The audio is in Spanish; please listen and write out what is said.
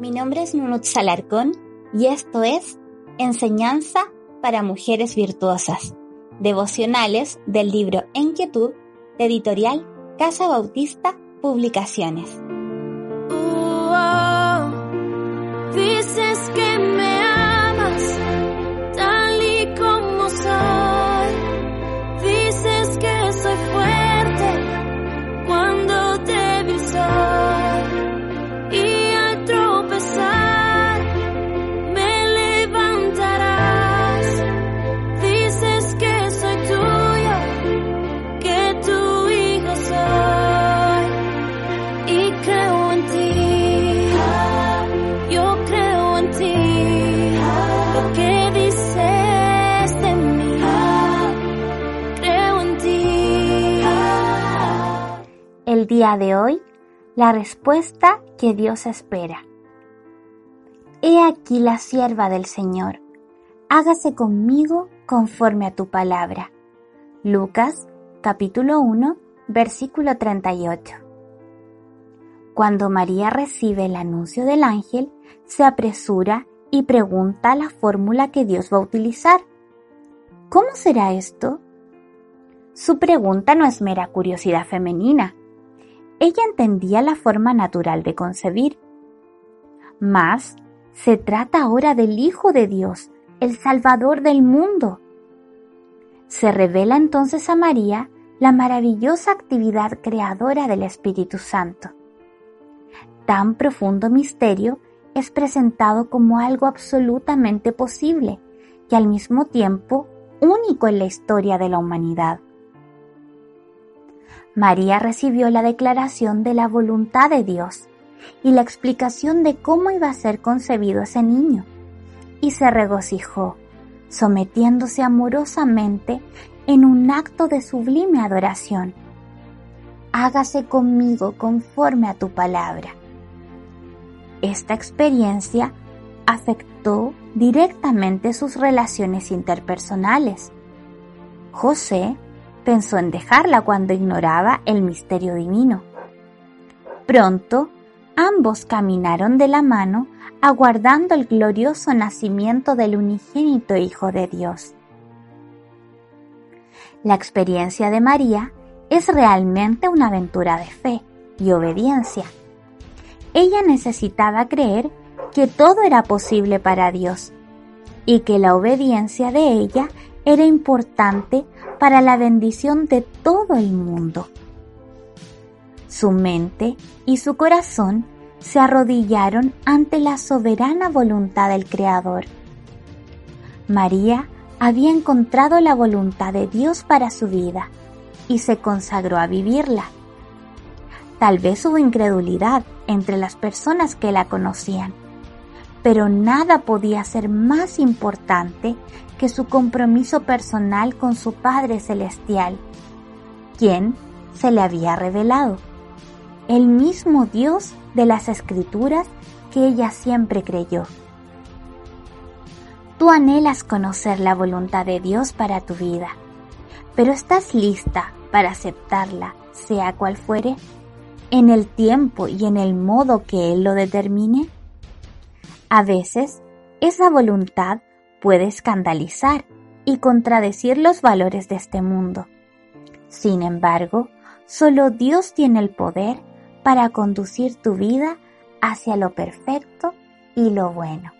Mi nombre es Nunut Salarcón y esto es Enseñanza para Mujeres Virtuosas, devocionales del libro Enquietud de editorial Casa Bautista Publicaciones. el día de hoy la respuesta que Dios espera. He aquí la sierva del Señor, hágase conmigo conforme a tu palabra. Lucas capítulo 1 versículo 38. Cuando María recibe el anuncio del ángel, se apresura y pregunta la fórmula que Dios va a utilizar. ¿Cómo será esto? Su pregunta no es mera curiosidad femenina, ella entendía la forma natural de concebir. Mas se trata ahora del Hijo de Dios, el Salvador del mundo. Se revela entonces a María la maravillosa actividad creadora del Espíritu Santo. Tan profundo misterio es presentado como algo absolutamente posible y al mismo tiempo único en la historia de la humanidad. María recibió la declaración de la voluntad de Dios y la explicación de cómo iba a ser concebido ese niño, y se regocijó, sometiéndose amorosamente en un acto de sublime adoración. Hágase conmigo conforme a tu palabra. Esta experiencia afectó directamente sus relaciones interpersonales. José pensó en dejarla cuando ignoraba el misterio divino. Pronto, ambos caminaron de la mano aguardando el glorioso nacimiento del unigénito Hijo de Dios. La experiencia de María es realmente una aventura de fe y obediencia. Ella necesitaba creer que todo era posible para Dios y que la obediencia de ella era importante para la bendición de todo el mundo. Su mente y su corazón se arrodillaron ante la soberana voluntad del Creador. María había encontrado la voluntad de Dios para su vida y se consagró a vivirla. Tal vez hubo incredulidad entre las personas que la conocían, pero nada podía ser más importante que su compromiso personal con su Padre Celestial, quien se le había revelado, el mismo Dios de las Escrituras que ella siempre creyó. Tú anhelas conocer la voluntad de Dios para tu vida, pero ¿estás lista para aceptarla, sea cual fuere, en el tiempo y en el modo que Él lo determine? A veces, esa voluntad puede escandalizar y contradecir los valores de este mundo. Sin embargo, solo Dios tiene el poder para conducir tu vida hacia lo perfecto y lo bueno.